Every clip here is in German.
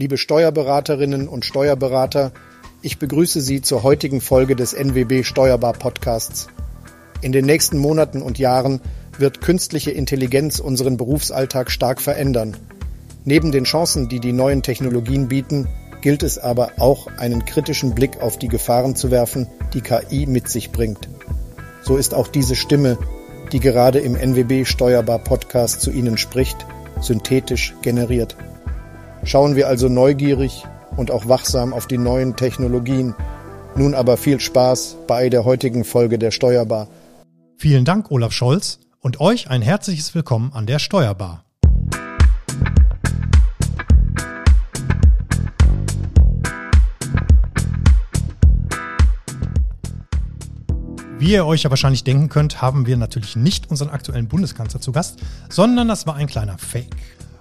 liebe Steuerberaterinnen und Steuerberater, ich begrüße Sie zur heutigen Folge des NWB Steuerbar Podcasts. In den nächsten Monaten und Jahren wird künstliche Intelligenz unseren Berufsalltag stark verändern. Neben den Chancen, die die neuen Technologien bieten, gilt es aber auch, einen kritischen Blick auf die Gefahren zu werfen, die KI mit sich bringt. So ist auch diese Stimme, die gerade im NWB Steuerbar Podcast zu Ihnen spricht, synthetisch generiert. Schauen wir also neugierig und auch wachsam auf die neuen Technologien. Nun aber viel Spaß bei der heutigen Folge der Steuerbar. Vielen Dank, Olaf Scholz, und euch ein herzliches Willkommen an der Steuerbar. Wie ihr euch ja wahrscheinlich denken könnt, haben wir natürlich nicht unseren aktuellen Bundeskanzler zu Gast, sondern das war ein kleiner Fake.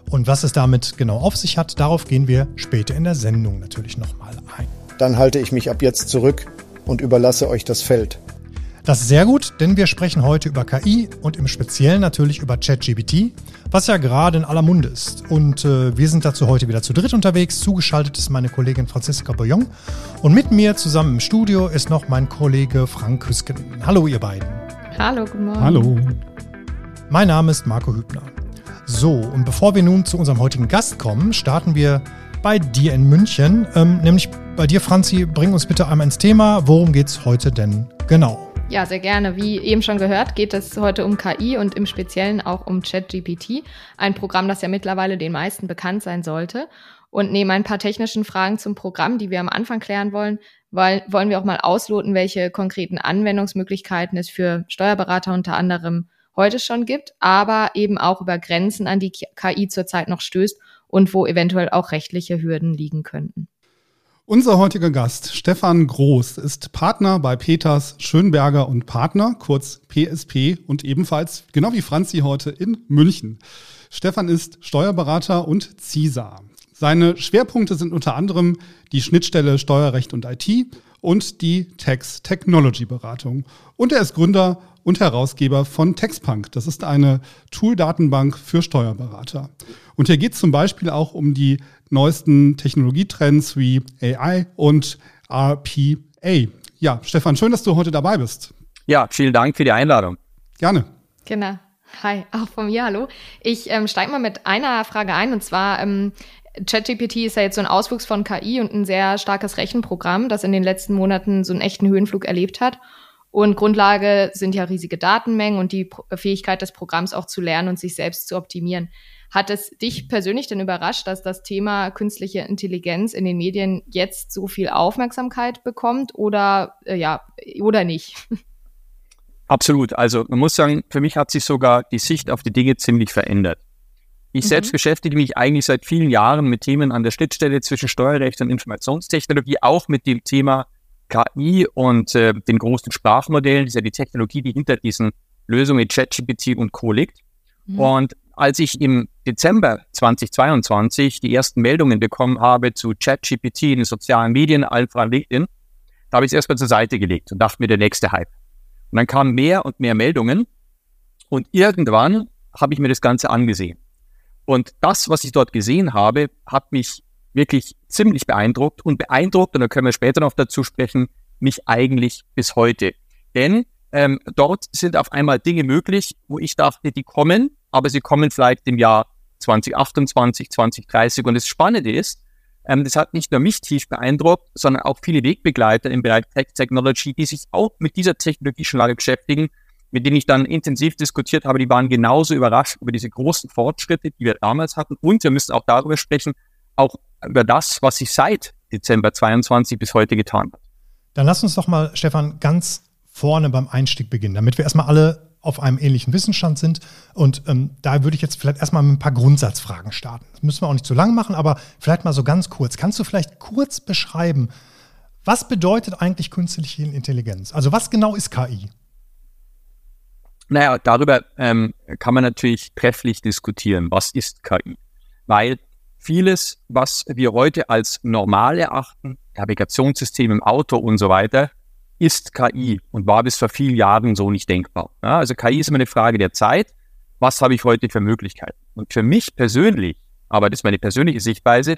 Und was es damit genau auf sich hat, darauf gehen wir später in der Sendung natürlich nochmal ein. Dann halte ich mich ab jetzt zurück und überlasse euch das Feld. Das ist sehr gut, denn wir sprechen heute über KI und im Speziellen natürlich über ChatGPT, was ja gerade in aller Munde ist. Und äh, wir sind dazu heute wieder zu dritt unterwegs. Zugeschaltet ist meine Kollegin Franziska Boyon. Und mit mir zusammen im Studio ist noch mein Kollege Frank Hüsken. Hallo, ihr beiden. Hallo, guten Morgen. Hallo. Mein Name ist Marco Hübner. So, und bevor wir nun zu unserem heutigen Gast kommen, starten wir bei dir in München. Ähm, nämlich bei dir, Franzi, bring uns bitte einmal ins Thema. Worum geht es heute denn genau? Ja, sehr gerne. Wie eben schon gehört, geht es heute um KI und im Speziellen auch um ChatGPT, ein Programm, das ja mittlerweile den meisten bekannt sein sollte. Und neben ein paar technischen Fragen zum Programm, die wir am Anfang klären wollen, weil, wollen wir auch mal ausloten, welche konkreten Anwendungsmöglichkeiten es für Steuerberater unter anderem heute schon gibt, aber eben auch über Grenzen, an die KI zurzeit noch stößt und wo eventuell auch rechtliche Hürden liegen könnten. Unser heutiger Gast, Stefan Groß, ist Partner bei Peters Schönberger und Partner, kurz PSP und ebenfalls, genau wie Franzi heute, in München. Stefan ist Steuerberater und CISA. Seine Schwerpunkte sind unter anderem die Schnittstelle Steuerrecht und IT und die Tax Technology Beratung. Und er ist Gründer und Herausgeber von TextPunk. Das ist eine Tool-Datenbank für Steuerberater. Und hier geht es zum Beispiel auch um die neuesten Technologietrends wie AI und RPA. Ja, Stefan, schön, dass du heute dabei bist. Ja, vielen Dank für die Einladung. Gerne. Genau. Hi, auch von mir, hallo. Ich ähm, steige mal mit einer Frage ein und zwar, ähm, ChatGPT ist ja jetzt so ein Auswuchs von KI und ein sehr starkes Rechenprogramm, das in den letzten Monaten so einen echten Höhenflug erlebt hat. Und Grundlage sind ja riesige Datenmengen und die Fähigkeit des Programms auch zu lernen und sich selbst zu optimieren. Hat es dich persönlich denn überrascht, dass das Thema künstliche Intelligenz in den Medien jetzt so viel Aufmerksamkeit bekommt oder äh, ja oder nicht? Absolut. Also man muss sagen, für mich hat sich sogar die Sicht auf die Dinge ziemlich verändert. Ich mhm. selbst beschäftige mich eigentlich seit vielen Jahren mit Themen an der Schnittstelle zwischen Steuerrecht und Informationstechnologie, auch mit dem Thema KI und äh, den großen Sprachmodellen. Das ist ja die Technologie, die hinter diesen Lösungen ChatGPT und Co. liegt. Mhm. Und als ich im Dezember 2022 die ersten Meldungen bekommen habe zu ChatGPT in den sozialen Medien, voran LinkedIn, da habe ich es erstmal zur Seite gelegt und dachte mir, der nächste Hype. Und dann kamen mehr und mehr Meldungen und irgendwann habe ich mir das Ganze angesehen. Und das, was ich dort gesehen habe, hat mich wirklich ziemlich beeindruckt und beeindruckt, und da können wir später noch dazu sprechen, mich eigentlich bis heute. Denn ähm, dort sind auf einmal Dinge möglich, wo ich dachte, die kommen, aber sie kommen vielleicht im Jahr 2028, 2030. Und das Spannende ist, ähm, das hat nicht nur mich tief beeindruckt, sondern auch viele Wegbegleiter im Bereich Tech Technology, die sich auch mit dieser Technologie schon lange beschäftigen, mit denen ich dann intensiv diskutiert habe, die waren genauso überrascht über diese großen Fortschritte, die wir damals hatten. Und wir müssen auch darüber sprechen, auch über das, was sich seit Dezember 22 bis heute getan hat. Dann lass uns doch mal, Stefan, ganz vorne beim Einstieg beginnen, damit wir erstmal alle auf einem ähnlichen Wissensstand sind. Und ähm, da würde ich jetzt vielleicht erstmal mit ein paar Grundsatzfragen starten. Das müssen wir auch nicht zu lang machen, aber vielleicht mal so ganz kurz. Kannst du vielleicht kurz beschreiben, was bedeutet eigentlich künstliche Intelligenz? Also was genau ist KI? Naja, darüber ähm, kann man natürlich trefflich diskutieren. Was ist KI? Weil vieles, was wir heute als normal erachten, Navigationssystem im Auto und so weiter, ist KI und war bis vor vielen Jahren so nicht denkbar. Ja, also KI ist immer eine Frage der Zeit. Was habe ich heute für Möglichkeiten? Und für mich persönlich, aber das ist meine persönliche Sichtweise,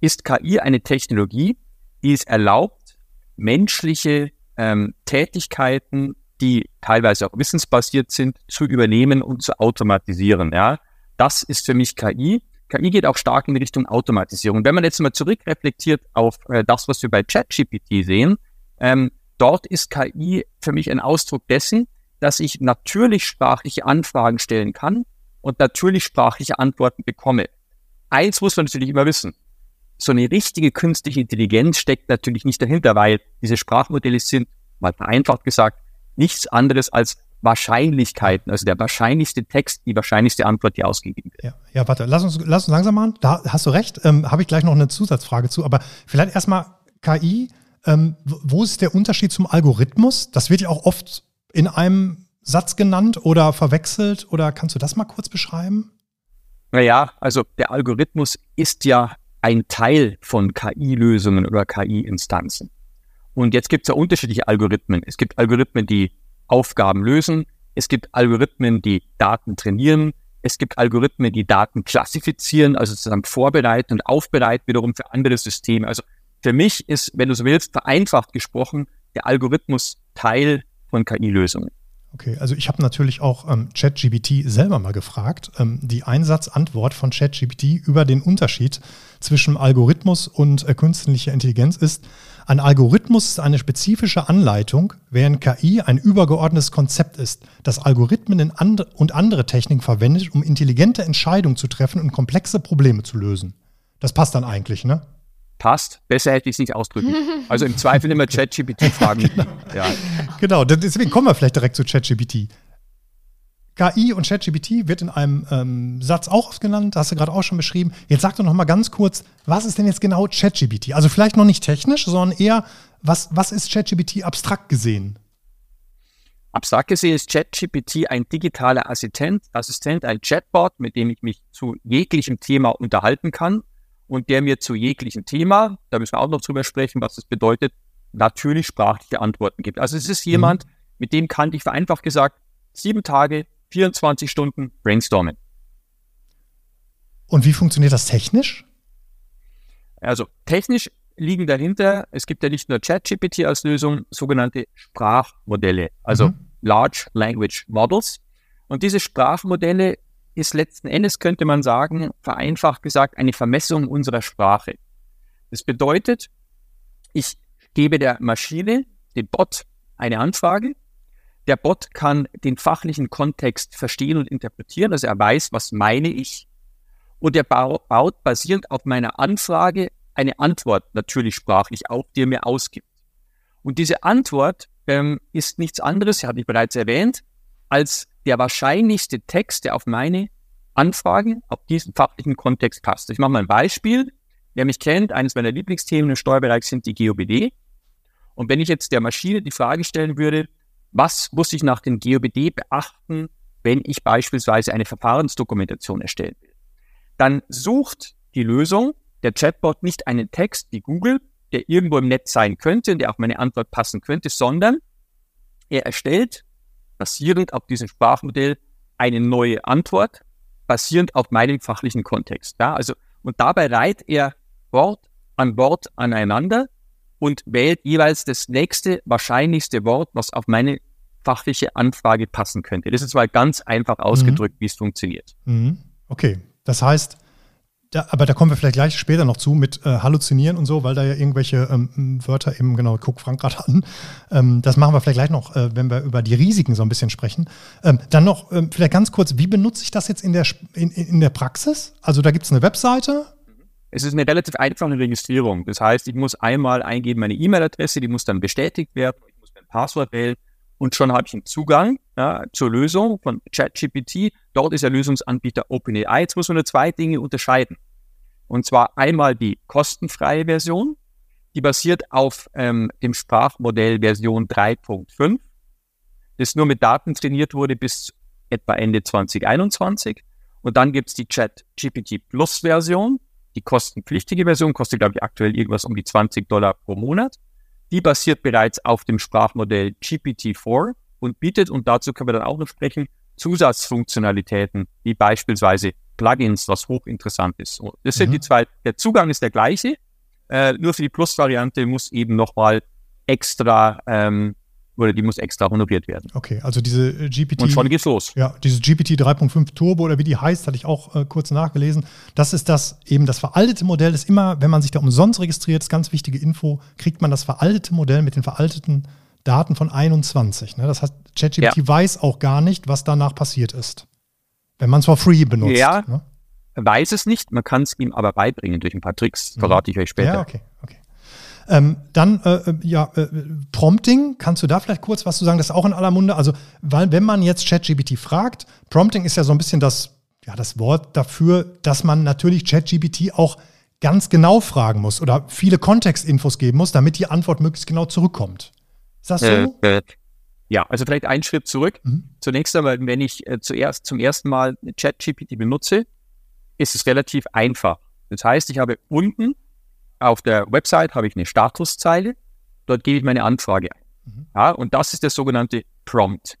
ist KI eine Technologie, die es erlaubt, menschliche ähm, Tätigkeiten, die teilweise auch wissensbasiert sind, zu übernehmen und zu automatisieren. Ja, das ist für mich KI. KI geht auch stark in Richtung Automatisierung. Wenn man jetzt mal zurückreflektiert auf äh, das, was wir bei ChatGPT sehen, ähm, dort ist KI für mich ein Ausdruck dessen, dass ich natürlich sprachliche Anfragen stellen kann und natürlich sprachliche Antworten bekomme. Eins muss man natürlich immer wissen. So eine richtige künstliche Intelligenz steckt natürlich nicht dahinter, weil diese Sprachmodelle sind, mal vereinfacht gesagt, nichts anderes als Wahrscheinlichkeiten, also der wahrscheinlichste Text, die wahrscheinlichste Antwort, die ausgegeben wird. Ja, ja warte, lass uns, lass uns langsam machen. Da hast du recht. Ähm, Habe ich gleich noch eine Zusatzfrage zu, aber vielleicht erstmal KI. Ähm, wo ist der Unterschied zum Algorithmus? Das wird ja auch oft in einem Satz genannt oder verwechselt. Oder kannst du das mal kurz beschreiben? Naja, also der Algorithmus ist ja ein Teil von KI-Lösungen oder KI-Instanzen. Und jetzt gibt es ja unterschiedliche Algorithmen. Es gibt Algorithmen, die Aufgaben lösen. Es gibt Algorithmen, die Daten trainieren. Es gibt Algorithmen, die Daten klassifizieren, also zusammen vorbereiten und aufbereiten wiederum für andere Systeme. Also für mich ist, wenn du so willst, vereinfacht gesprochen, der Algorithmus Teil von KI-Lösungen. Okay, also ich habe natürlich auch ähm, ChatGPT selber mal gefragt, ähm, die Einsatzantwort von ChatGPT über den Unterschied zwischen Algorithmus und äh, künstlicher Intelligenz ist, ein Algorithmus ist eine spezifische Anleitung, während KI ein übergeordnetes Konzept ist, das Algorithmen and und andere Techniken verwendet, um intelligente Entscheidungen zu treffen und komplexe Probleme zu lösen. Das passt dann eigentlich, ne? Passt. Besser hätte ich es nicht ausdrücken. Also im Zweifel immer ChatGPT fragen. genau. Ja. genau, deswegen kommen wir vielleicht direkt zu ChatGPT. KI und ChatGPT wird in einem ähm, Satz auch oft genannt, hast du gerade auch schon beschrieben. Jetzt sag doch noch mal ganz kurz, was ist denn jetzt genau ChatGPT? Also vielleicht noch nicht technisch, sondern eher, was, was ist ChatGPT abstrakt gesehen? Abstrakt gesehen ist ChatGPT ein digitaler Assistent, Assistent, ein Chatbot, mit dem ich mich zu jeglichem Thema unterhalten kann und der mir zu jeglichem Thema, da müssen wir auch noch drüber sprechen, was das bedeutet, natürlich sprachliche Antworten gibt. Also es ist jemand, mhm. mit dem kann ich vereinfacht gesagt sieben Tage 24 Stunden brainstormen. Und wie funktioniert das technisch? Also technisch liegen dahinter, es gibt ja nicht nur ChatGPT als Lösung, sogenannte Sprachmodelle, also mhm. Large Language Models. Und diese Sprachmodelle ist letzten Endes, könnte man sagen, vereinfacht gesagt, eine Vermessung unserer Sprache. Das bedeutet, ich gebe der Maschine, dem Bot, eine Anfrage der Bot kann den fachlichen Kontext verstehen und interpretieren, also er weiß, was meine ich. Und er baut basierend auf meiner Anfrage eine Antwort natürlich sprachlich auf, die er mir ausgibt. Und diese Antwort ähm, ist nichts anderes, hatte ich bereits erwähnt, als der wahrscheinlichste Text, der auf meine Anfrage, auf diesen fachlichen Kontext passt. Ich mache mal ein Beispiel. Wer mich kennt, eines meiner Lieblingsthemen im Steuerbereich sind die GOBD. Und wenn ich jetzt der Maschine die Frage stellen würde, was muss ich nach dem GOBD beachten, wenn ich beispielsweise eine Verfahrensdokumentation erstellen will? Dann sucht die Lösung, der Chatbot, nicht einen Text wie Google, der irgendwo im Netz sein könnte und der auf meine Antwort passen könnte, sondern er erstellt basierend auf diesem Sprachmodell eine neue Antwort, basierend auf meinem fachlichen Kontext. Ja, also, und dabei reiht er Wort an Wort aneinander und wählt jeweils das nächste wahrscheinlichste Wort, was auf meine fachliche Anfrage passen könnte. Das ist mal ganz einfach ausgedrückt, mhm. wie es funktioniert. Mhm. Okay, das heißt, da, aber da kommen wir vielleicht gleich später noch zu mit äh, Halluzinieren und so, weil da ja irgendwelche ähm, Wörter eben, genau, guck Frank gerade an. Ähm, das machen wir vielleicht gleich noch, äh, wenn wir über die Risiken so ein bisschen sprechen. Ähm, dann noch ähm, vielleicht ganz kurz, wie benutze ich das jetzt in der, in, in der Praxis? Also da gibt es eine Webseite, es ist eine relativ einfache Registrierung. Das heißt, ich muss einmal eingeben meine E-Mail-Adresse, die muss dann bestätigt werden, ich muss mein Passwort wählen und schon habe ich einen Zugang ja, zur Lösung von ChatGPT. Dort ist der Lösungsanbieter OpenAI. Jetzt muss man nur zwei Dinge unterscheiden. Und zwar einmal die kostenfreie Version, die basiert auf ähm, dem Sprachmodell Version 3.5, das nur mit Daten trainiert wurde bis etwa Ende 2021. Und dann gibt es die ChatGPT Plus Version, die kostenpflichtige Version kostet, glaube ich, aktuell irgendwas um die 20 Dollar pro Monat. Die basiert bereits auf dem Sprachmodell GPT-4 und bietet, und dazu können wir dann auch noch sprechen, Zusatzfunktionalitäten, wie beispielsweise Plugins, was hochinteressant ist. Das sind Mhm. die zwei, der Zugang ist der gleiche, äh, nur für die Plus-Variante muss eben nochmal extra, ähm, oder die muss extra honoriert werden. Okay, also diese äh, GPT. Und schon geht's los. Ja, dieses GPT 3.5 Turbo oder wie die heißt, hatte ich auch äh, kurz nachgelesen. Das ist das eben das veraltete Modell ist immer, wenn man sich da umsonst registriert, ist ganz wichtige Info, kriegt man das veraltete Modell mit den veralteten Daten von 21. Ne? Das heißt, ChatGPT Ja. weiß auch gar nicht, was danach passiert ist. Wenn man es for free benutzt. Ja. Ne? Weiß es nicht, man kann es ihm aber beibringen durch ein paar Tricks, verrate ich euch später. Ja, okay, okay. Ähm, dann, äh, äh, ja, äh, Prompting, kannst du da vielleicht kurz was zu sagen? Das ist auch in aller Munde. Also, weil, wenn man jetzt ChatGPT fragt, Prompting ist ja so ein bisschen das, ja, das Wort dafür, dass man natürlich ChatGPT auch ganz genau fragen muss oder viele Kontextinfos geben muss, damit die Antwort möglichst genau zurückkommt. Ist das so? Äh, äh, ja, also vielleicht einen Schritt zurück. Mhm. Zunächst einmal, wenn ich äh, zuerst zum ersten Mal ChatGPT benutze, ist es relativ einfach. Das heißt, ich habe unten auf der Website habe ich eine Statuszeile, dort gebe ich meine Anfrage ein. Mhm. Ja, und das ist der sogenannte Prompt.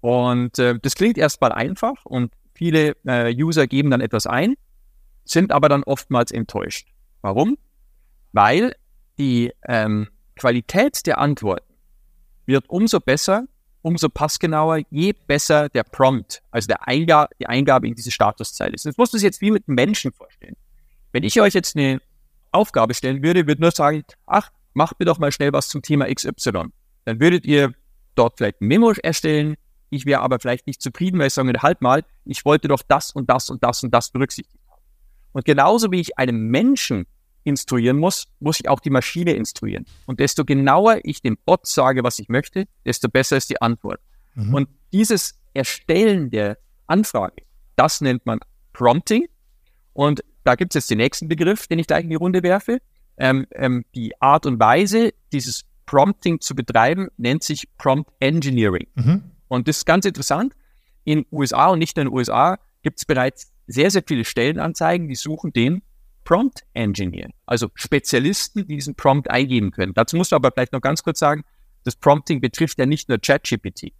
Und äh, das klingt erstmal einfach und viele äh, User geben dann etwas ein, sind aber dann oftmals enttäuscht. Warum? Weil die ähm, Qualität der Antworten wird umso besser, umso passgenauer, je besser der Prompt, also der Einga die Eingabe in diese Statuszeile ist. Das musst du dir jetzt wie mit Menschen vorstellen. Wenn ich euch jetzt eine Aufgabe stellen würde, würde nur sagen, ach, macht mir doch mal schnell was zum Thema XY. Dann würdet ihr dort vielleicht ein Memo erstellen. Ich wäre aber vielleicht nicht zufrieden, weil ich sage, halt mal, ich wollte doch das und das und das und das berücksichtigt haben. Und genauso wie ich einem Menschen instruieren muss, muss ich auch die Maschine instruieren. Und desto genauer ich dem Bot sage, was ich möchte, desto besser ist die Antwort. Mhm. Und dieses Erstellen der Anfrage, das nennt man Prompting. Und da gibt es jetzt den nächsten Begriff, den ich gleich in die Runde werfe. Ähm, ähm, die Art und Weise, dieses Prompting zu betreiben, nennt sich Prompt Engineering. Mhm. Und das ist ganz interessant. In USA und nicht nur in den USA gibt es bereits sehr, sehr viele Stellenanzeigen, die suchen den Prompt Engineer, also Spezialisten, die diesen Prompt eingeben können. Dazu musst du aber vielleicht noch ganz kurz sagen, das Prompting betrifft ja nicht nur ChatGPT.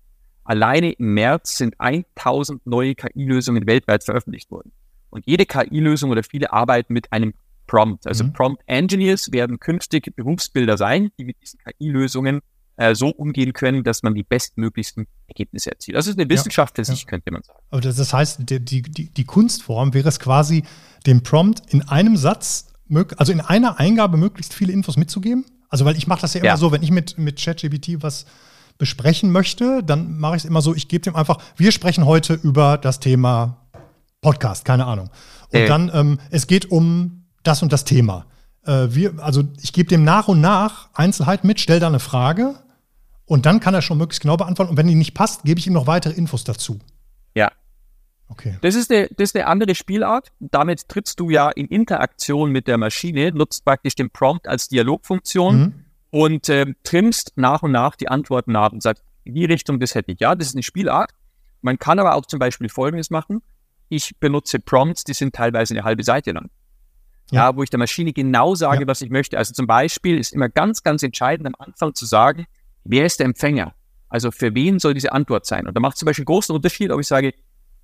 Alleine im März sind 1000 neue KI-Lösungen weltweit veröffentlicht worden. Und jede KI-Lösung oder viele arbeiten mit einem Prompt. Also Mhm. Prompt Engineers werden künftig Berufsbilder sein, die mit diesen KI-Lösungen äh, so umgehen können, dass man die bestmöglichsten Ergebnisse erzielt. Das ist eine Wissenschaft für ja. sich, könnte man sagen. Aber das, heißt, die, die, die Kunstform wäre es quasi, dem Prompt in einem Satz, also in einer Eingabe möglichst viele Infos mitzugeben. Also, weil ich mache das ja immer Ja. so, wenn ich mit, mit ChatGPT was besprechen möchte, dann mache ich es immer so, ich gebe dem einfach, wir sprechen heute über das Thema Podcast, keine Ahnung. Und Äh. dann, ähm, es geht um das und das Thema. Äh, wir, also ich gebe dem nach und nach Einzelheiten mit, stelle da eine Frage und dann kann er schon möglichst genau beantworten. Und wenn die nicht passt, gebe ich ihm noch weitere Infos dazu. Ja, Okay. das ist, eine, das ist eine andere Spielart. Damit trittst du ja in Interaktion mit der Maschine, nutzt praktisch den Prompt als Dialogfunktion Mhm. und ähm, trimmst nach und nach die Antworten nach und sagst, in die Richtung, das hätte ich. Ja, das ist eine Spielart. Man kann aber auch zum Beispiel Folgendes machen. Ich benutze Prompts, die sind teilweise eine halbe Seite lang. Ja. Ja, wo ich der Maschine genau sage, Ja. was ich möchte. Also zum Beispiel ist immer ganz, ganz entscheidend am Anfang zu sagen, wer ist der Empfänger? Also für wen soll diese Antwort sein? Und da macht es zum Beispiel einen großen Unterschied, ob ich sage,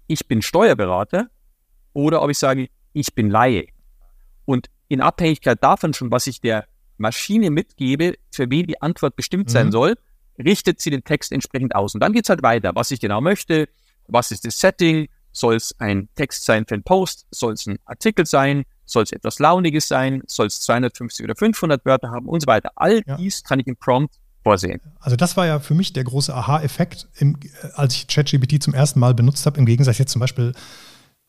ich bin Steuerberater oder ob ich sage, ich bin Laie. Und in Abhängigkeit davon schon, was ich der Maschine mitgebe, für wen die Antwort bestimmt Mhm. sein soll, richtet sie den Text entsprechend aus. Und dann geht's halt weiter, was ich genau möchte, was ist das Setting, soll es ein Text sein für einen Post, soll es ein Artikel sein, soll es etwas Launiges sein, soll es 250 oder 500 Wörter haben und so weiter. All Ja. dies kann ich im Prompt vorsehen. Also das war ja für mich der große Aha-Effekt, äh, als ich ChatGPT zum ersten Mal benutzt habe, im Gegensatz jetzt zum Beispiel,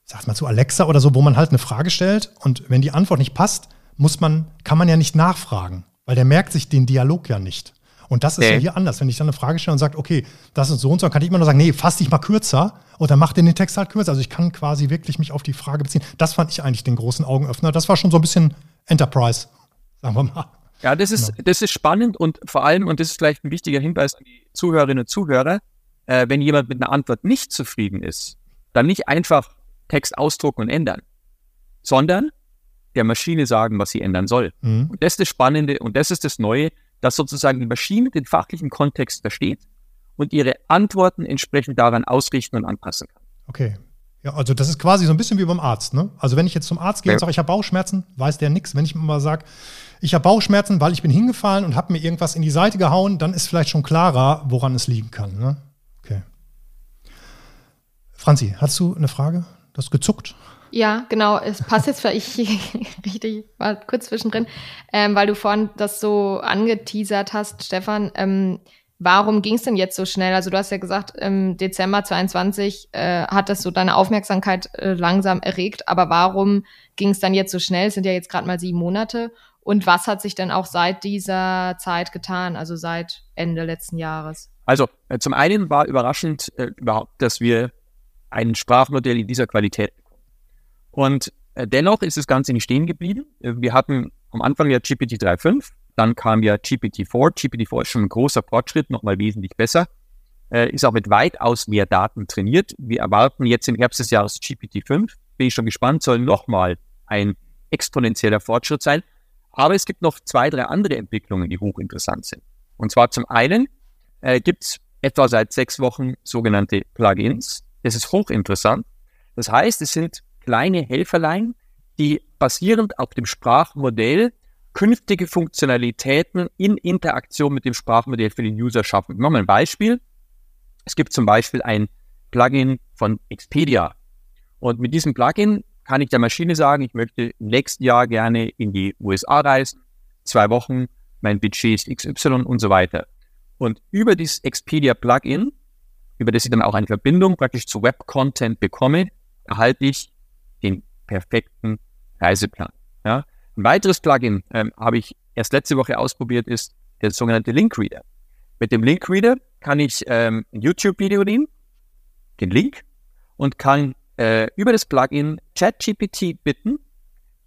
sag mal zu Alexa oder so, wo man halt eine Frage stellt und wenn die Antwort nicht passt, muss man, kann man ja nicht nachfragen, weil der merkt sich den Dialog ja nicht. Und das ist Nee. ja hier anders. Wenn ich dann eine Frage stelle und sage, okay, das ist so und so, dann kann ich immer nur sagen, nee, fass dich mal kürzer und dann macht den den Text halt kürzer. Also ich kann quasi wirklich mich auf die Frage beziehen. Das fand ich eigentlich den großen Augenöffner. Das war schon so ein bisschen Enterprise, sagen wir mal. Ja, das ist, das ist spannend und vor allem, und das ist vielleicht ein wichtiger Hinweis an die Zuhörerinnen und Zuhörer, äh, wenn jemand mit einer Antwort nicht zufrieden ist, dann nicht einfach Text ausdrucken und ändern, sondern der Maschine sagen, was sie ändern soll. Mhm. Und das ist das Spannende und das ist das Neue, dass sozusagen die Maschine den fachlichen Kontext versteht und ihre Antworten entsprechend daran ausrichten und anpassen kann. Okay. Ja, also das ist quasi so ein bisschen wie beim Arzt, ne? Also wenn ich jetzt zum Arzt gehe ja. und sage, ich habe Bauchschmerzen, weiß der nichts. Wenn ich mal sage, ich habe Bauchschmerzen, weil ich bin hingefallen und habe mir irgendwas in die Seite gehauen, dann ist vielleicht schon klarer, woran es liegen kann. Ne? Okay. Franzi, hast du eine Frage? Du hast gezuckt. Ja, genau. Es passt jetzt vielleicht richtig, war kurz zwischendrin, ähm, weil du vorhin das so angeteasert hast, Stefan. Ähm, warum ging es denn jetzt so schnell? Also du hast ja gesagt, im Dezember 22 äh, hat das so deine Aufmerksamkeit äh, langsam erregt, aber warum ging es dann jetzt so schnell? Es sind ja jetzt gerade mal sieben Monate. Und was hat sich denn auch seit dieser Zeit getan, also seit Ende letzten Jahres? Also äh, zum einen war überraschend äh, überhaupt, dass wir ein Sprachmodell in dieser Qualität. Und äh, dennoch ist das Ganze nicht stehen geblieben. Äh, wir hatten am Anfang ja GPT 3.5, dann kam ja GPT-4. GPT-4 ist schon ein großer Fortschritt, nochmal wesentlich besser. Äh, ist auch mit weitaus mehr Daten trainiert. Wir erwarten jetzt im Herbst des Jahres GPT-5. Bin ich schon gespannt, soll nochmal ein exponentieller Fortschritt sein. Aber es gibt noch zwei, drei andere Entwicklungen, die hochinteressant sind. Und zwar zum einen äh, gibt es etwa seit sechs Wochen sogenannte Plugins. Das ist hochinteressant. Das heißt, es sind kleine Helferlein, die basierend auf dem Sprachmodell künftige Funktionalitäten in Interaktion mit dem Sprachmodell für den User schaffen. Ich mache mal ein Beispiel. Es gibt zum Beispiel ein Plugin von Expedia. Und mit diesem Plugin kann ich der Maschine sagen, ich möchte im nächsten Jahr gerne in die USA reisen, zwei Wochen, mein Budget ist XY und so weiter. Und über dieses Expedia Plugin, über das ich dann auch eine Verbindung praktisch zu Web-Content bekomme, erhalte ich perfekten Reiseplan. Ja? Ein weiteres Plugin ähm, habe ich erst letzte Woche ausprobiert, ist der sogenannte Link Reader. Mit dem Link Reader kann ich ähm, ein YouTube-Video nehmen, den Link, und kann äh, über das Plugin ChatGPT bitten,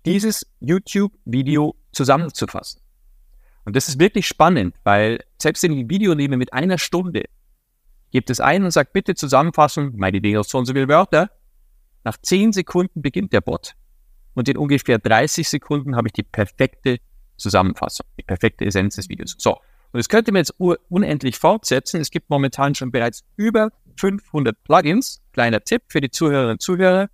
dieses YouTube-Video zusammenzufassen. Und das ist wirklich spannend, weil selbst wenn ich ein Video nehme mit einer Stunde, gibt es ein und sagt, bitte zusammenfassen, meine Idee aus so und so viele Wörter. Nach zehn Sekunden beginnt der Bot. Und in ungefähr 30 Sekunden habe ich die perfekte Zusammenfassung, die perfekte Essenz des Videos. So. Und das könnte man jetzt unendlich fortsetzen. Es gibt momentan schon bereits über 500 Plugins. Kleiner Tipp für die Zuhörerinnen und Zuhörer,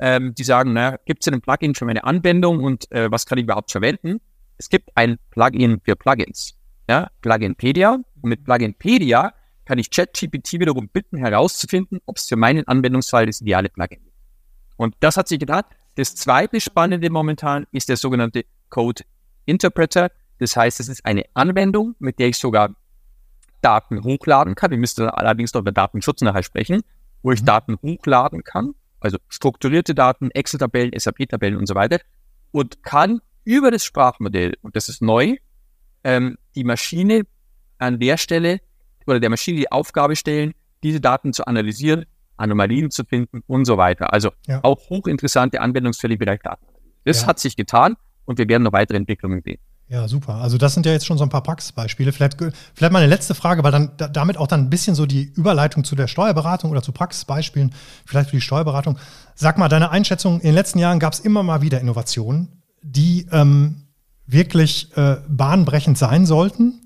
ähm, die sagen, naja, gibt es denn ein Plugin für meine Anwendung und äh, was kann ich überhaupt verwenden? Es gibt ein Plugin für Plugins. Ja, Pluginpedia. Und mit Pluginpedia kann ich ChatGPT wiederum bitten, herauszufinden, ob es für meinen Anwendungsfall das ideale Plugin gibt. Und das hat sich getan. Das zweite Spannende momentan ist der sogenannte Code Interpreter. Das heißt, es ist eine Anwendung, mit der ich sogar Daten hochladen kann. Wir müssen allerdings noch über Datenschutz nachher sprechen, wo ich mhm. Daten hochladen kann, also strukturierte Daten, Excel-Tabellen, SAP-Tabellen und so weiter, und kann über das Sprachmodell, und das ist neu, ähm, die Maschine an der Stelle oder der Maschine die Aufgabe stellen, diese Daten zu analysieren, Anomalien zu finden und so weiter. Also ja. auch hochinteressante Anwendungsfälle im Bereich Daten. Das ja. hat sich getan und wir werden noch weitere Entwicklungen sehen. Ja, super. Also das sind ja jetzt schon so ein paar Praxisbeispiele. Vielleicht, vielleicht mal eine letzte Frage, weil dann damit auch dann ein bisschen so die Überleitung zu der Steuerberatung oder zu Praxisbeispielen, vielleicht für die Steuerberatung. Sag mal, deine Einschätzung, in den letzten Jahren gab es immer mal wieder Innovationen, die ähm, wirklich äh, bahnbrechend sein sollten.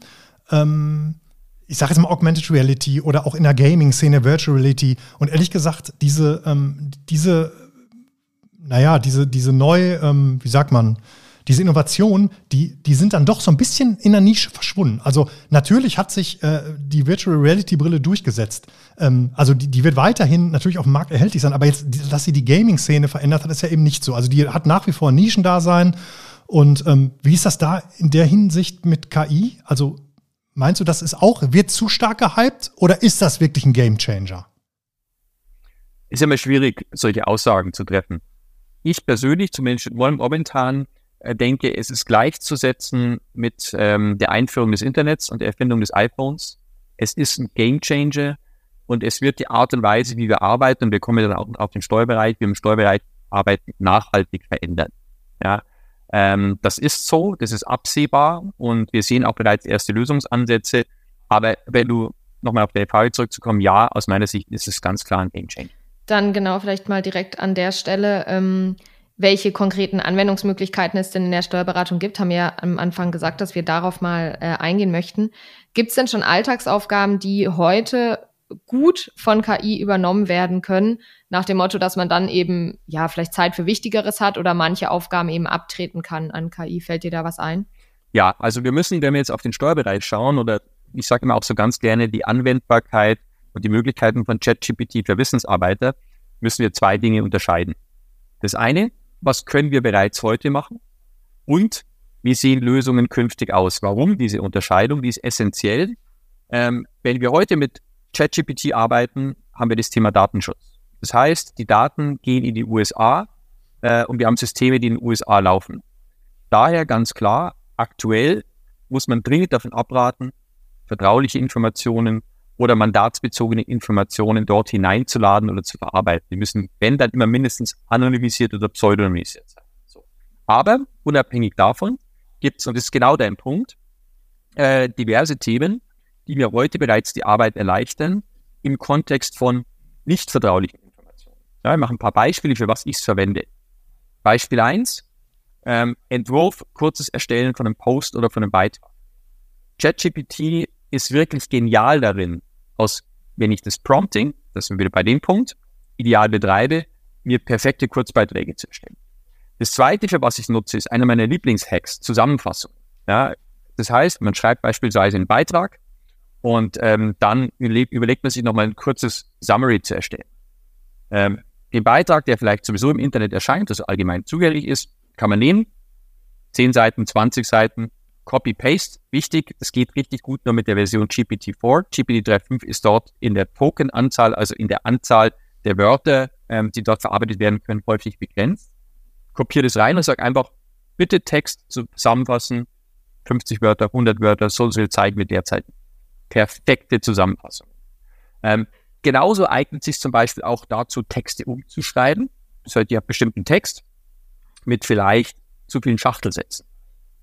Ähm, ich sage jetzt mal Augmented Reality oder auch in der Gaming-Szene Virtual Reality. Und ehrlich gesagt, diese, ähm, diese, naja, diese, diese neue, ähm, wie sagt man, diese Innovationen, die, die sind dann doch so ein bisschen in der Nische verschwunden. Also natürlich hat sich äh, die Virtual Reality Brille durchgesetzt. Ähm, also die, die wird weiterhin natürlich auf dem Markt erhältlich sein, aber jetzt, dass sie die Gaming-Szene verändert hat, ist ja eben nicht so. Also die hat nach wie vor ein Nischendasein. Und ähm, wie ist das da in der Hinsicht mit KI? Also meinst du, das ist auch, wird zu stark gehypt oder ist das wirklich ein Gamechanger? Ist ja immer schwierig, solche Aussagen zu treffen. Ich persönlich, zumindest momentan, äh, denke, es ist gleichzusetzen mit ähm, der Einführung des Internets und der Erfindung des iPhones. Es ist ein Game Changer und es wird die Art und Weise, wie wir arbeiten, und wir kommen dann auch auf den Steuerbereich, wie wir im Steuerbereich arbeiten, nachhaltig verändern. Ja, ähm, das ist so, das ist absehbar und wir sehen auch bereits erste Lösungsansätze. Aber wenn du nochmal auf die Frage zurückzukommen, ja, aus meiner Sicht ist es ganz klar ein Game Changer. Dann genau vielleicht mal direkt an der Stelle. Ähm welche konkreten Anwendungsmöglichkeiten es denn in der Steuerberatung gibt, haben wir ja am Anfang gesagt, dass wir darauf mal äh, eingehen möchten. Gibt es denn schon Alltagsaufgaben, die heute gut von KI übernommen werden können, nach dem Motto, dass man dann eben ja vielleicht Zeit für Wichtigeres hat oder manche Aufgaben eben abtreten kann an KI. Fällt dir da was ein? Ja, also wir müssen, wenn wir jetzt auf den Steuerbereich schauen, oder ich sage immer auch so ganz gerne die Anwendbarkeit und die Möglichkeiten von ChatGPT für Wissensarbeiter, müssen wir zwei Dinge unterscheiden. Das eine, was können wir bereits heute machen? Und wie sehen Lösungen künftig aus? Warum diese Unterscheidung? Die ist essentiell. Ähm, wenn wir heute mit ChatGPT arbeiten, haben wir das Thema Datenschutz. Das heißt, die Daten gehen in die USA äh, und wir haben Systeme, die in den USA laufen. Daher ganz klar, aktuell muss man dringend davon abraten, vertrauliche Informationen oder mandatsbezogene Informationen dort hineinzuladen oder zu verarbeiten. Die müssen, wenn dann immer mindestens anonymisiert oder pseudonymisiert sein. So. Aber unabhängig davon gibt es, und das ist genau dein Punkt, äh, diverse Themen, die mir heute bereits die Arbeit erleichtern im Kontext von nicht vertraulichen Informationen. Ja, ich mache ein paar Beispiele, für was ich es verwende. Beispiel 1, ähm, Entwurf, kurzes Erstellen von einem Post oder von einem Beitrag. ChatGPT ist wirklich genial darin, aus, wenn ich das Prompting, das sind wir wieder bei dem Punkt, ideal betreibe, mir perfekte Kurzbeiträge zu erstellen. Das zweite, für was ich nutze, ist einer meiner Lieblingshacks, Zusammenfassung. Ja, das heißt, man schreibt beispielsweise einen Beitrag, und ähm, dann überlegt man sich nochmal ein kurzes Summary zu erstellen. Ähm, den Beitrag, der vielleicht sowieso im Internet erscheint, also allgemein zugänglich ist, kann man nehmen. 10 Seiten, 20 Seiten, Copy-Paste. Wichtig, das geht richtig gut nur mit der Version GPT-4. GPT-3.5 ist dort in der Token-Anzahl, also in der Anzahl der Wörter, ähm, die dort verarbeitet werden können, häufig begrenzt. Kopiere das rein und sage einfach, bitte Text zusammenfassen, 50 Wörter, 100 Wörter, so viel Zeit mit der Zeit perfekte Zusammenfassung. Ähm, genauso eignet sich zum Beispiel auch dazu, Texte umzuschreiben. Das heißt, ihr habt bestimmten Text mit vielleicht zu vielen Schachtelsätzen.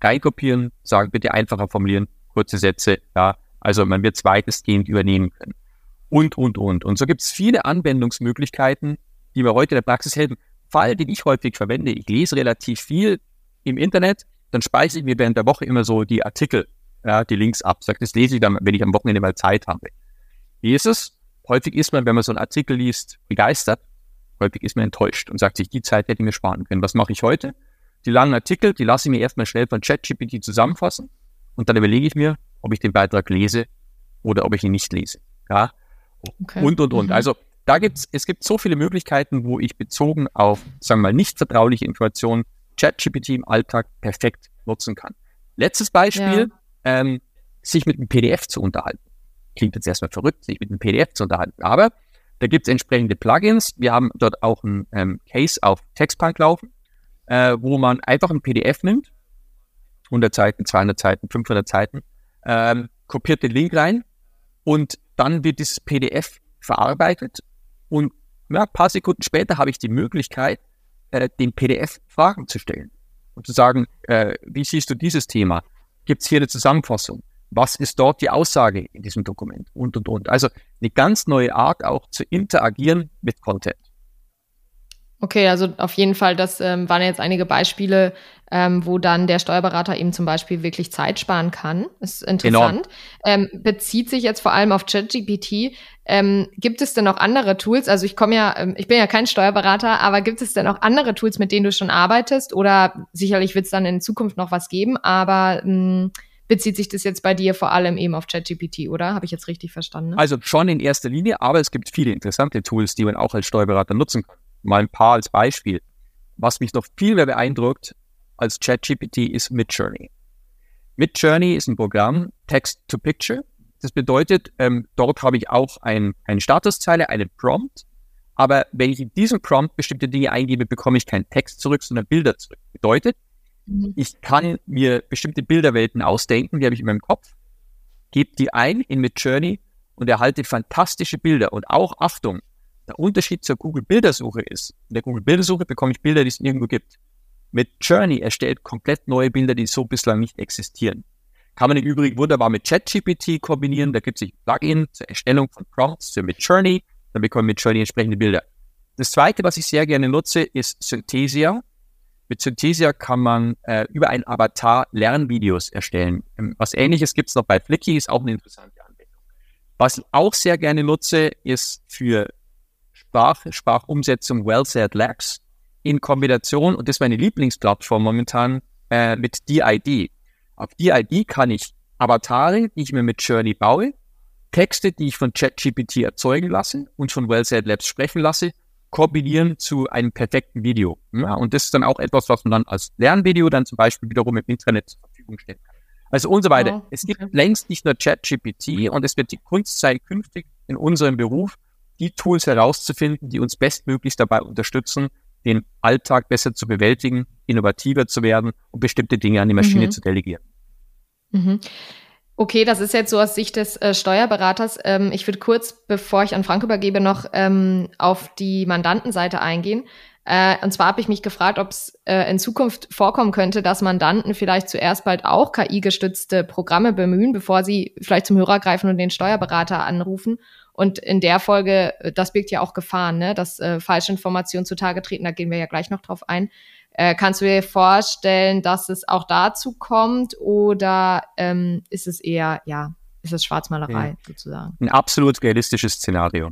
Reinkopieren, sagen bitte einfacher formulieren, kurze Sätze, ja. Also man wird es weitestgehend übernehmen können. Und, und, und. Und so gibt es viele Anwendungsmöglichkeiten, die mir heute in der Praxis helfen. Fall, den ich häufig verwende, ich lese relativ viel im Internet, dann speichere ich mir während der Woche immer so die Artikel ja, die Links ab. Sagt, das lese ich dann, wenn ich am Wochenende mal Zeit habe. Wie ist es? Häufig ist man, wenn man so einen Artikel liest, begeistert. Häufig ist man enttäuscht und sagt sich, die Zeit hätte ich mir sparen können. Was mache ich heute? Die langen Artikel, die lasse ich mir erstmal schnell von ChatGPT zusammenfassen und dann überlege ich mir, ob ich den Beitrag lese oder ob ich ihn nicht lese. Ja. Okay. Und, und, und. Mhm. Also da gibt's, es gibt so viele Möglichkeiten, wo ich bezogen auf, sagen wir mal, nicht vertrauliche Informationen ChatGPT im Alltag perfekt nutzen kann. Letztes Beispiel, ja ähm, sich mit einem PDF zu unterhalten. Klingt jetzt erstmal verrückt, sich mit einem PDF zu unterhalten. Aber da gibt es entsprechende Plugins. Wir haben dort auch ein ähm, Case auf Textpunk laufen, äh, wo man einfach ein PDF nimmt, 100 Seiten, 200 Seiten, 500 Seiten, ähm, kopiert den Link rein und dann wird dieses PDF verarbeitet und ja, ein paar Sekunden später habe ich die Möglichkeit, äh, dem PDF Fragen zu stellen und zu sagen, äh, wie siehst du dieses Thema? Gibt es hier eine Zusammenfassung. Was ist dort die Aussage in diesem Dokument? Und, und, und. Also eine ganz neue Art auch zu interagieren mit Content. Okay, also auf jeden Fall, das ähm, waren jetzt einige Beispiele, ähm, wo dann der Steuerberater eben zum Beispiel wirklich Zeit sparen kann. Ist interessant. Ähm, bezieht sich jetzt vor allem auf ChatGPT. Ähm, gibt es denn noch andere Tools? Also ich komme ja, ähm, ich bin ja kein Steuerberater, aber gibt es denn auch andere Tools, mit denen du schon arbeitest? Oder sicherlich wird es dann in Zukunft noch was geben, aber mh, hm, bezieht sich das jetzt bei dir vor allem eben auf ChatGPT, oder? Habe ich jetzt richtig verstanden? Also schon in erster Linie, aber es gibt viele interessante Tools, die man auch als Steuerberater nutzen kann. Mal ein paar als Beispiel. Was mich noch viel mehr beeindruckt als ChatGPT ist Midjourney. Midjourney ist ein Programm, Text to Picture. Das bedeutet, ähm, dort habe ich auch ein, eine Statuszeile, einen Prompt. Aber wenn ich in diesem Prompt bestimmte Dinge eingebe, bekomme ich keinen Text zurück, sondern Bilder zurück. Bedeutet, mhm. ich kann mir bestimmte Bilderwelten ausdenken, die habe ich in meinem Kopf, gebe die ein in Midjourney und erhalte fantastische Bilder. Und auch, Achtung, der Unterschied zur Google-Bildersuche ist, in der Google-Bildersuche bekomme ich Bilder, die es nirgendwo gibt. Mit Journey erstellt komplett neue Bilder, die so bislang nicht existieren. Kann man im Übrigen wunderbar mit ChatGPT kombinieren. Da gibt es ein Plugin zur Erstellung von Prompts für Midjourney. Dann bekommen wir mit Journey entsprechende Bilder. Das zweite, was ich sehr gerne nutze, ist Synthesia. Mit Synthesia kann man äh, über ein Avatar Lernvideos erstellen. Ähm, was ähnliches gibt es noch bei Flicky, ist auch eine interessante Anwendung. Was ich auch sehr gerne nutze, ist für Sprach, Sprachumsetzung Well Said Labs in Kombination, und das ist meine Lieblingsplattform momentan, äh, mit DID. Auf DID kann ich Avatare, die ich mir mit Journey baue, Texte, die ich von ChatGPT erzeugen lasse und von Well Said Labs sprechen lasse, kombinieren zu einem perfekten Video. Ja, und das ist dann auch etwas, was man dann als Lernvideo dann zum Beispiel wiederum im Internet zur Verfügung stellen kann. Also und so weiter. Oh, es gibt okay. längst nicht nur ChatGPT und es wird die Kunst sein, künftig in unserem Beruf die Tools herauszufinden, die uns bestmöglichst dabei unterstützen, den Alltag besser zu bewältigen, innovativer zu werden und bestimmte Dinge an die Maschine mhm. zu delegieren. Mhm. Okay, das ist jetzt so aus Sicht des äh, Steuerberaters. Ähm, ich würde kurz, bevor ich an Frank übergebe, noch ähm, auf die Mandantenseite eingehen. Äh, und zwar habe ich mich gefragt, ob es äh, in Zukunft vorkommen könnte, dass Mandanten vielleicht zuerst bald auch KI-gestützte Programme bemühen, bevor sie vielleicht zum Hörer greifen und den Steuerberater anrufen. Und in der Folge, äh, das birgt ja auch Gefahren, ne? dass äh, falsche Informationen zutage treten. Da gehen wir ja gleich noch drauf ein. Äh, kannst du dir vorstellen, dass es auch dazu kommt oder ähm, ist es eher, ja, ist es Schwarzmalerei ja. sozusagen? Ein absolut realistisches Szenario.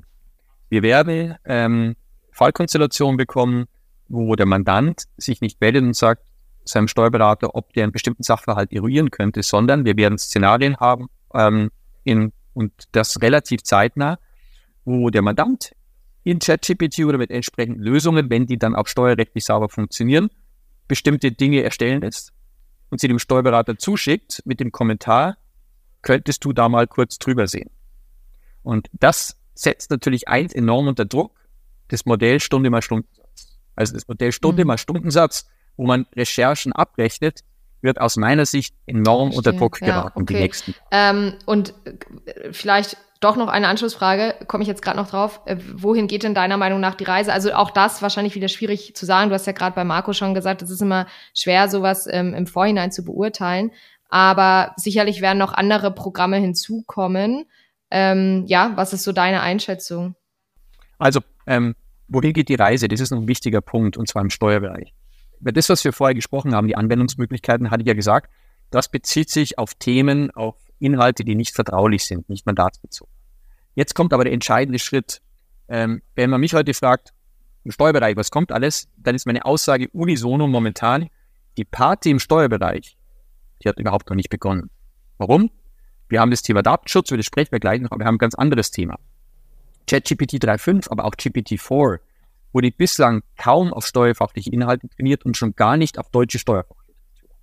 Wir werden ähm, Fallkonstellationen bekommen, wo der Mandant sich nicht meldet und sagt seinem Steuerberater, ob der einen bestimmten Sachverhalt eruieren könnte, sondern wir werden Szenarien haben ähm, in, und das relativ zeitnah, wo der Mandant in ChatGPT oder mit entsprechenden Lösungen, wenn die dann auch steuerrechtlich sauber funktionieren, bestimmte Dinge erstellen lässt und sie dem Steuerberater zuschickt mit dem Kommentar, könntest du da mal kurz drüber sehen. Und das setzt natürlich eins enorm unter Druck, das Modell Stunde mal Stundensatz. Also das Modell Stunde mhm. mal Stundensatz, wo man Recherchen abrechnet, wird aus meiner Sicht enorm Verstehe. unter Druck geraten. Ja, okay. die nächsten. Ähm, und äh, vielleicht doch noch eine Anschlussfrage, komme ich jetzt gerade noch drauf. Äh, wohin geht denn deiner Meinung nach die Reise? Also auch das wahrscheinlich wieder schwierig zu sagen. Du hast ja gerade bei Marco schon gesagt, es ist immer schwer, sowas ähm, im Vorhinein zu beurteilen. Aber sicherlich werden noch andere Programme hinzukommen. Ähm, ja, was ist so deine Einschätzung? Also, ähm, wohin geht die Reise? Das ist ein wichtiger Punkt, und zwar im Steuerbereich. Das, was wir vorher gesprochen haben, die Anwendungsmöglichkeiten, hatte ich ja gesagt, das bezieht sich auf Themen, auf Inhalte, die nicht vertraulich sind, nicht mandatsbezogen. Jetzt kommt aber der entscheidende Schritt. Ähm, wenn man mich heute fragt, im Steuerbereich, was kommt alles, dann ist meine Aussage unisono momentan, die Party im Steuerbereich, die hat überhaupt noch nicht begonnen. Warum? Wir haben das Thema Datenschutz, über das sprechen wir gleich noch, aber wir haben ein ganz anderes Thema. ChatGPT 3.5, aber auch GPT-4 wurde bislang kaum auf steuerfachliche Inhalte trainiert und schon gar nicht auf deutsche Steuerfachliteratur.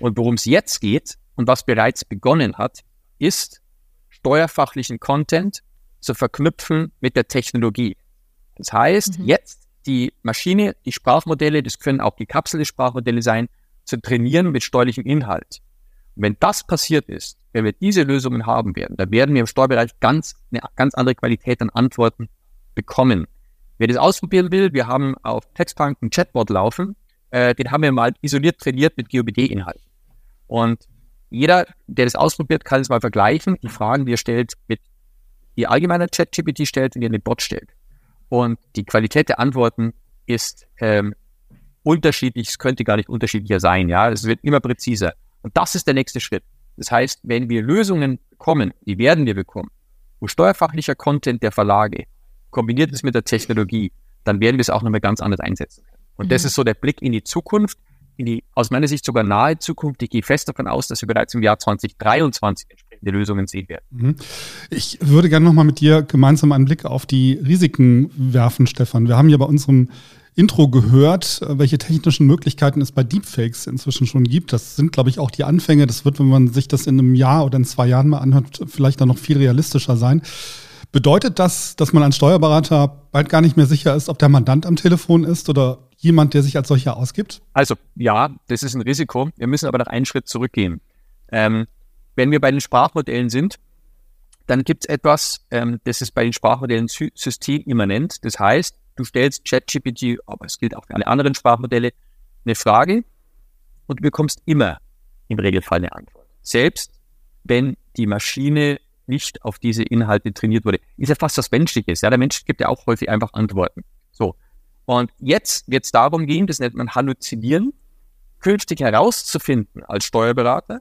Und worum es jetzt geht und was bereits begonnen hat, ist steuerfachlichen Content zu verknüpfen mit der Technologie. Das heißt, mhm. jetzt die Maschine, die Sprachmodelle, das können auch gekapselte Sprachmodelle sein, zu trainieren mit steuerlichem Inhalt. Und wenn das passiert ist, wenn wir diese Lösungen haben werden, dann werden wir im Steuerbereich ganz, eine ganz andere Qualität an Antworten bekommen. Wer das ausprobieren will, wir haben auf Textpunk ein Chatbot laufen, äh, den haben wir mal isoliert trainiert mit GOBD-Inhalten. Und jeder, der das ausprobiert, kann es mal vergleichen, die Fragen, die er stellt, mit die allgemeiner ChatGPT stellt und die den Bot stellt. Und die Qualität der Antworten ist ähm, unterschiedlich, es könnte gar nicht unterschiedlicher sein, ja, es wird immer präziser. Und das ist der nächste Schritt. Das heißt, wenn wir Lösungen bekommen, die werden wir bekommen, wo steuerfachlicher Content der Verlage kombiniert ist mit der Technologie, dann werden wir es auch nochmal ganz anders einsetzen können. Und mhm. das ist so der Blick in die Zukunft in die aus meiner Sicht sogar nahe Zukunft. Ich gehe fest davon aus, dass wir bereits im Jahr 2023 entsprechende Lösungen sehen werden. Mhm. Ich würde gerne nochmal mit dir gemeinsam einen Blick auf die Risiken werfen, Stefan. Wir haben ja bei unserem Intro gehört, welche technischen Möglichkeiten es bei Deepfakes inzwischen schon gibt. Das sind, glaube ich, auch die Anfänge. Das wird, wenn man sich das in einem Jahr oder in zwei Jahren mal anhört, vielleicht dann noch viel realistischer sein. Bedeutet das, dass man als Steuerberater bald gar nicht mehr sicher ist, ob der Mandant am Telefon ist oder jemand, der sich als solcher ausgibt? Also ja, das ist ein Risiko. Wir müssen aber noch einen Schritt zurückgehen. Ähm, wenn wir bei den Sprachmodellen sind, dann gibt es etwas, ähm, das ist bei den Sprachmodellen sy systemimmanent. Das heißt, du stellst ChatGPT, aber es gilt auch für alle anderen Sprachmodelle, eine Frage und du bekommst immer im Regelfall eine Antwort. Selbst wenn die Maschine nicht auf diese Inhalte trainiert wurde. Ist ja fast was Menschliches. Ja, der Mensch gibt ja auch häufig einfach Antworten. So. Und jetzt wird es darum gehen, das nennt man Halluzinieren, künftig herauszufinden als Steuerberater,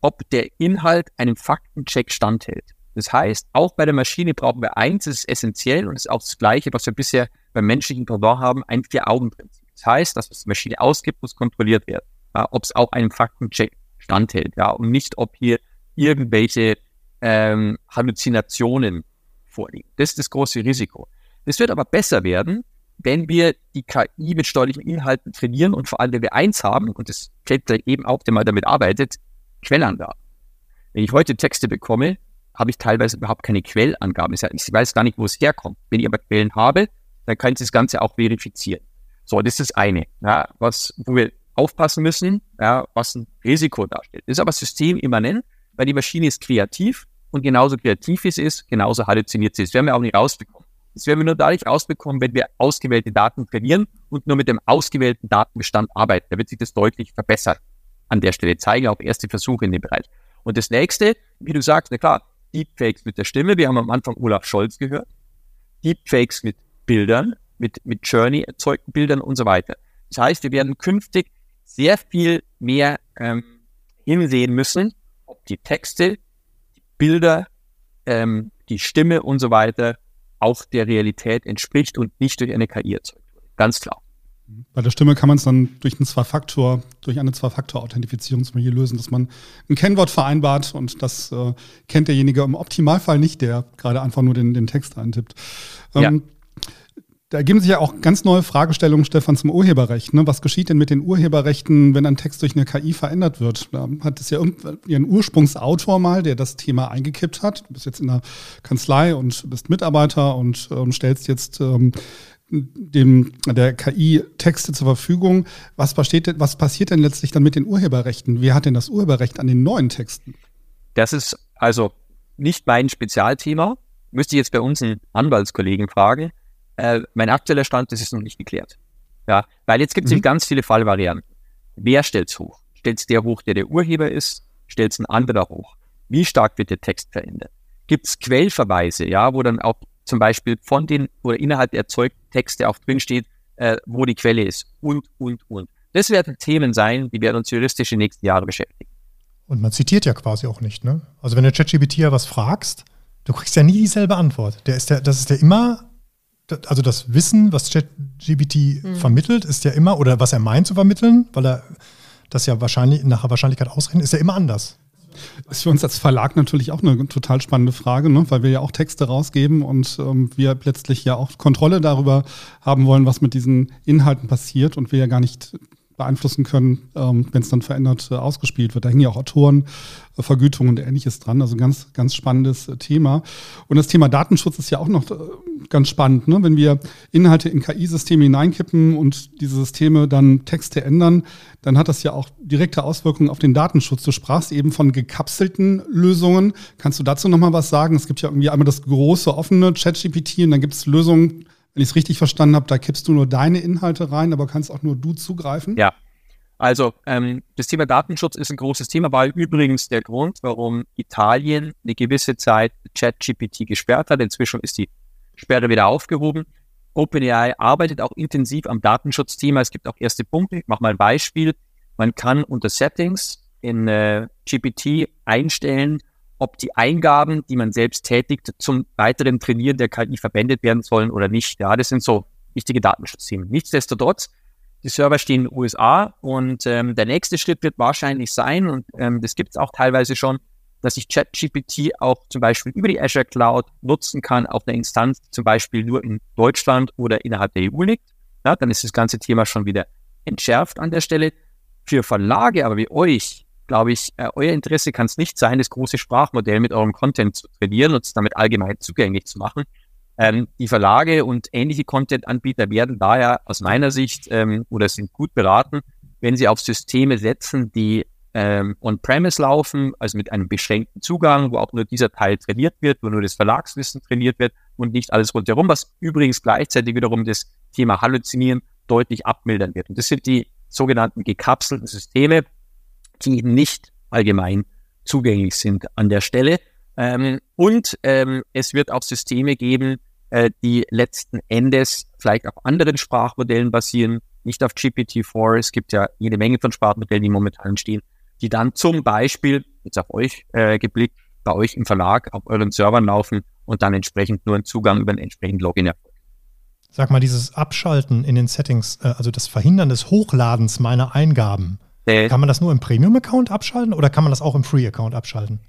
ob der Inhalt einem Faktencheck standhält. Das heißt, auch bei der Maschine brauchen wir eins, das ist essentiell und ist auch das Gleiche, was wir bisher beim menschlichen Pendant haben, ein Vier-Augen-Prinzip. Das heißt, das, was die Maschine ausgibt, muss kontrolliert werden, ja, ob es auch einem Faktencheck standhält, ja, und nicht, ob hier irgendwelche ähm, Halluzinationen vorliegen. Das ist das große Risiko. Das wird aber besser werden, wenn wir die KI mit steuerlichen Inhalten trainieren und vor allem, wenn wir eins haben, und das fällt eben auch, der mal damit arbeitet, Quellangaben. Wenn ich heute Texte bekomme, habe ich teilweise überhaupt keine Quellangaben. Ich weiß gar nicht, wo es herkommt. Wenn ich aber Quellen habe, dann kann ich das Ganze auch verifizieren. So, das ist das eine, ja, was, wo wir aufpassen müssen, ja, was ein Risiko darstellt. Das ist aber systemimmanent, weil die Maschine ist kreativ und genauso kreativ es ist, genauso halluziniert sie ist. Werden wir auch nicht rausbekommen. Das werden wir nur dadurch rausbekommen, wenn wir ausgewählte Daten trainieren und nur mit dem ausgewählten Datenbestand arbeiten. Da wird sich das deutlich verbessern. An der Stelle zeigen auch erste Versuche in dem Bereich. Und das nächste, wie du sagst, na klar, Deepfakes mit der Stimme. Wir haben am Anfang Olaf Scholz gehört. Deepfakes mit Bildern, mit, mit Journey erzeugten Bildern und so weiter. Das heißt, wir werden künftig sehr viel mehr ähm, hinsehen müssen, ob die Texte, Bilder, ähm, die Stimme und so weiter auch der Realität entspricht und nicht durch eine KI erzeugt wurde. Ganz klar. Bei der Stimme kann man es dann durch einen Zwei-Faktor, durch eine Zwei-Faktor-Authentifizierung zum Beispiel lösen, dass man ein Kennwort vereinbart und das äh, kennt derjenige im Optimalfall nicht, der gerade einfach nur den, den Text eintippt. Ähm, ja. Da ergeben sich ja auch ganz neue Fragestellungen, Stefan, zum Urheberrecht. Ne? Was geschieht denn mit den Urheberrechten, wenn ein Text durch eine KI verändert wird? Da hat es ja ihren Ursprungsautor mal, der das Thema eingekippt hat. Du bist jetzt in der Kanzlei und bist Mitarbeiter und ähm, stellst jetzt ähm, dem, der KI Texte zur Verfügung. Was, besteht, was passiert denn letztlich dann mit den Urheberrechten? Wer hat denn das Urheberrecht an den neuen Texten? Das ist also nicht mein Spezialthema. Müsste ich jetzt bei uns einen Anwaltskollegen fragen. Äh, mein aktueller Stand, das ist noch nicht geklärt. Ja, weil jetzt gibt es mhm. ganz viele Fallvarianten. Wer stellt es hoch? Stellt es der hoch, der der Urheber ist? Stellt es ein anderer hoch? Wie stark wird der Text verändert? Gibt es Quellverweise, ja, wo dann auch zum Beispiel von den oder innerhalb der erzeugten Texte auch drinsteht, äh, wo die Quelle ist und, und, und. Das werden Themen sein, die werden uns juristisch in den nächsten Jahren beschäftigen. Und man zitiert ja quasi auch nicht, ne? Also wenn du ChatGPT ja was fragst, du kriegst ja nie dieselbe Antwort. Der ist der, das ist ja immer also das Wissen, was ChatGPT mhm. vermittelt, ist ja immer, oder was er meint zu vermitteln, weil er das ja wahrscheinlich nach Wahrscheinlichkeit ausrechnet, ist ja immer anders. Ist für uns als Verlag natürlich auch eine total spannende Frage, ne? weil wir ja auch Texte rausgeben und ähm, wir letztlich ja auch Kontrolle darüber haben wollen, was mit diesen Inhalten passiert und wir ja gar nicht beeinflussen können, ähm, wenn es dann verändert äh, ausgespielt wird. Da hängen ja auch Autoren, äh, Vergütung und ähnliches dran. Also ganz, ganz spannendes äh, Thema. Und das Thema Datenschutz ist ja auch noch ganz spannend. Ne? Wenn wir Inhalte in KI-Systeme hineinkippen und diese Systeme dann Texte ändern, dann hat das ja auch direkte Auswirkungen auf den Datenschutz. Du sprachst eben von gekapselten Lösungen. Kannst du dazu nochmal was sagen? Es gibt ja irgendwie einmal das große offene ChatGPT und dann gibt es Lösungen, wenn ich es richtig verstanden habe, da kippst du nur deine Inhalte rein, aber kannst auch nur du zugreifen. Ja. Also ähm, das Thema Datenschutz ist ein großes Thema, war übrigens der Grund, warum Italien eine gewisse Zeit ChatGPT gesperrt hat. Inzwischen ist die Sperre wieder aufgehoben. OpenAI arbeitet auch intensiv am Datenschutzthema. Es gibt auch erste Punkte. Ich mache mal ein Beispiel. Man kann unter Settings in äh, GPT einstellen, ob die Eingaben, die man selbst tätigt, zum weiteren Trainieren der KI verwendet werden sollen oder nicht. Ja, das sind so wichtige Datenschutzthemen. Nichtsdestotrotz, die Server stehen in den USA und ähm, der nächste Schritt wird wahrscheinlich sein, und ähm, das gibt es auch teilweise schon, dass ich ChatGPT auch zum Beispiel über die Azure Cloud nutzen kann auf einer Instanz, die zum Beispiel nur in Deutschland oder innerhalb der EU liegt. Ja, dann ist das ganze Thema schon wieder entschärft an der Stelle. Für Verlage aber wie euch glaube ich, äh, euer Interesse kann es nicht sein, das große Sprachmodell mit eurem Content zu trainieren und es damit allgemein zugänglich zu machen. Ähm, die Verlage und ähnliche Content-Anbieter werden daher aus meiner Sicht ähm, oder sind gut beraten, wenn sie auf Systeme setzen, die ähm, on-premise laufen, also mit einem beschränkten Zugang, wo auch nur dieser Teil trainiert wird, wo nur das Verlagswissen trainiert wird und nicht alles rundherum, was übrigens gleichzeitig wiederum das Thema Halluzinieren deutlich abmildern wird. Und das sind die sogenannten gekapselten Systeme, die eben nicht allgemein zugänglich sind an der Stelle. Ähm, und ähm, es wird auch Systeme geben, äh, die letzten Endes vielleicht auf anderen Sprachmodellen basieren, nicht auf GPT-4. Es gibt ja jede Menge von Sprachmodellen, die momentan stehen, die dann zum Beispiel, jetzt auf euch äh, geblickt, bei euch im Verlag auf euren Servern laufen und dann entsprechend nur einen Zugang über einen entsprechenden Login erfolgt. Sag mal, dieses Abschalten in den Settings, äh, also das Verhindern des Hochladens meiner Eingaben, äh, kann man das nur im Premium-Account abschalten oder kann man das auch im Free-Account abschalten?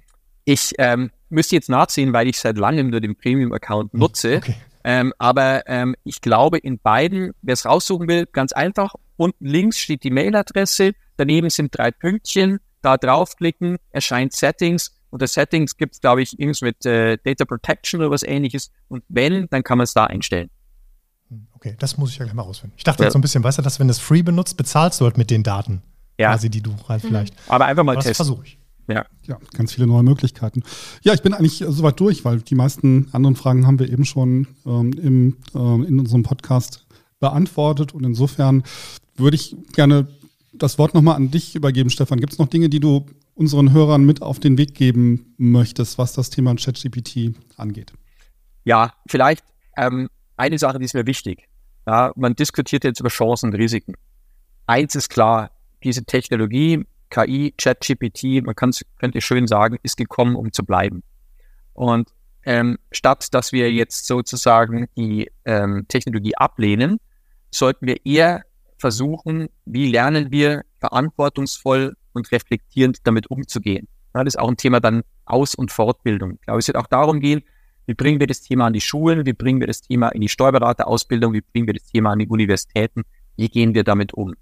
Ich ähm, müsste jetzt nachsehen, weil ich seit langem nur den Premium-Account hm, nutze. Okay. Ähm, aber ähm, ich glaube, in beiden, wer es raussuchen will, ganz einfach. Unten links steht die Mailadresse, daneben sind drei Pünktchen, da draufklicken, erscheint Settings. Unter Settings gibt es, glaube ich, irgendwas mit äh, Data Protection oder was ähnliches. Und wenn, dann kann man es da einstellen. Hm, okay, das muss ich ja gleich mal rausfinden. Ich dachte ja. jetzt so ein bisschen, weißt du, dass wenn du es free benutzt, bezahlst du halt mit den Daten. Ja. Quasi, die du halt mhm. vielleicht. Aber einfach mal Aber testen. Das versuche ich. Ja. ja, ganz viele neue Möglichkeiten. Ja, ich bin eigentlich soweit durch, weil die meisten anderen Fragen haben wir eben schon ähm, im, äh, in unserem Podcast beantwortet. Und insofern würde ich gerne das Wort nochmal an dich übergeben, Stefan. Gibt es noch Dinge, die du unseren Hörern mit auf den Weg geben möchtest, was das Thema ChatGPT angeht? Ja, vielleicht ähm, eine Sache, die ist mir wichtig. Ja, man diskutiert jetzt über Chancen und Risiken. Eins ist klar, diese Technologie KI, ChatGPT, man könnte schön sagen, ist gekommen, um zu bleiben. Und ähm, statt dass wir jetzt sozusagen die ähm, Technologie ablehnen, sollten wir eher versuchen, wie lernen wir verantwortungsvoll und reflektierend damit umzugehen. Ja, das ist auch ein Thema dann Aus- und Fortbildung. Ich glaube, es wird auch darum gehen, wie bringen wir das Thema an die Schulen, wie bringen wir das Thema in die Steuerberaterausbildung, wie bringen wir das Thema an die Universitäten, wie gehen wir damit um.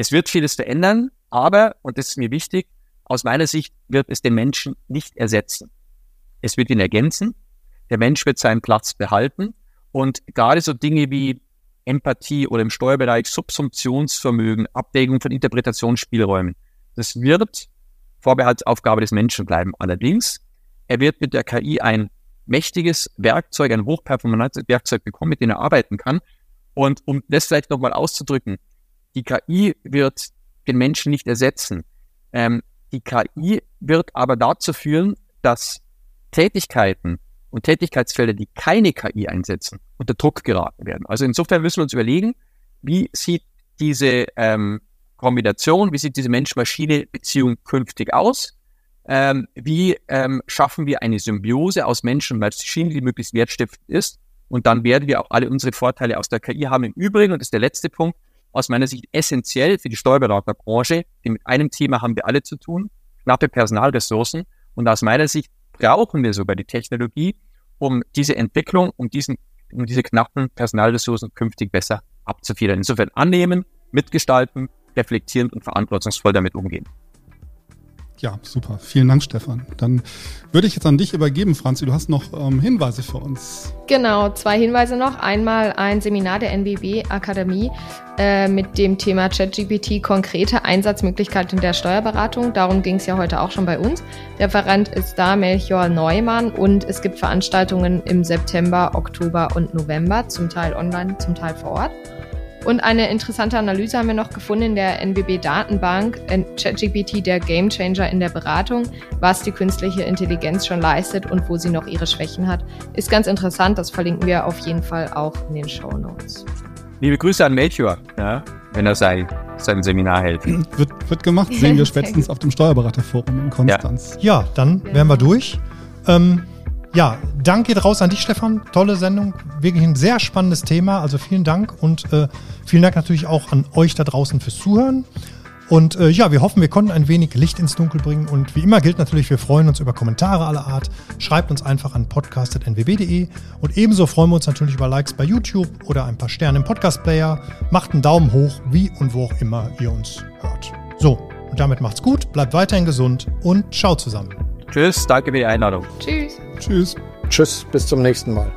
Es wird vieles verändern, aber, und das ist mir wichtig, aus meiner Sicht wird es den Menschen nicht ersetzen. Es wird ihn ergänzen. Der Mensch wird seinen Platz behalten. Und gerade so Dinge wie Empathie oder im Steuerbereich Subsumptionsvermögen, Abwägung von Interpretationsspielräumen, das wird Vorbehaltsaufgabe des Menschen bleiben. Allerdings, er wird mit der KI ein mächtiges Werkzeug, ein hochperformantes Werkzeug bekommen, mit dem er arbeiten kann. Und um das vielleicht nochmal auszudrücken, die KI wird den Menschen nicht ersetzen. Ähm, die KI wird aber dazu führen, dass Tätigkeiten und Tätigkeitsfelder, die keine KI einsetzen, unter Druck geraten werden. Also insofern müssen wir uns überlegen, wie sieht diese ähm, Kombination, wie sieht diese Mensch-Maschine-Beziehung künftig aus? Ähm, wie ähm, schaffen wir eine Symbiose aus Menschen und Maschinen, die möglichst wertstiftend ist? Und dann werden wir auch alle unsere Vorteile aus der KI haben. Im Übrigen, und das ist der letzte Punkt, aus meiner Sicht essentiell für die Steuerberaterbranche. Denn mit einem Thema haben wir alle zu tun, knappe Personalressourcen. Und aus meiner Sicht brauchen wir sogar die Technologie, um diese Entwicklung, um, diesen, um diese knappen Personalressourcen künftig besser abzufedern. Insofern annehmen, mitgestalten, reflektieren und verantwortungsvoll damit umgehen. Ja, super. Vielen Dank, Stefan. Dann würde ich jetzt an dich übergeben, Franzi. Du hast noch ähm, Hinweise für uns. Genau, zwei Hinweise noch. Einmal ein Seminar der NBW Akademie äh, mit dem Thema ChatGPT, konkrete Einsatzmöglichkeiten der Steuerberatung. Darum ging es ja heute auch schon bei uns. Der Referent ist da Melchior Neumann und es gibt Veranstaltungen im September, Oktober und November, zum Teil online, zum Teil vor Ort. Und eine interessante Analyse haben wir noch gefunden in der NBB-Datenbank, ChatGPT, der Gamechanger in der Beratung, was die künstliche Intelligenz schon leistet und wo sie noch ihre Schwächen hat. Ist ganz interessant, das verlinken wir auf jeden Fall auch in den Show Notes. Liebe Grüße an Melchior, ja, wenn er sein, sein Seminar hält. Wird, wird gemacht, sehen wir spätestens auf dem Steuerberaterforum in Konstanz. Ja, ja dann wären wir durch. Ähm, ja, Dank geht raus an dich, Stefan. Tolle Sendung. Wirklich ein sehr spannendes Thema. Also vielen Dank und äh, vielen Dank natürlich auch an euch da draußen fürs Zuhören. Und äh, ja, wir hoffen, wir konnten ein wenig Licht ins Dunkel bringen. Und wie immer gilt natürlich, wir freuen uns über Kommentare aller Art. Schreibt uns einfach an podcast.nwb.de. Und ebenso freuen wir uns natürlich über Likes bei YouTube oder ein paar Sterne im Podcast-Player. Macht einen Daumen hoch, wie und wo auch immer ihr uns hört. So, und damit macht's gut, bleibt weiterhin gesund und ciao zusammen. Tschüss, danke für die Einladung. Tschüss. Tschüss. Tschüss, bis zum nächsten Mal.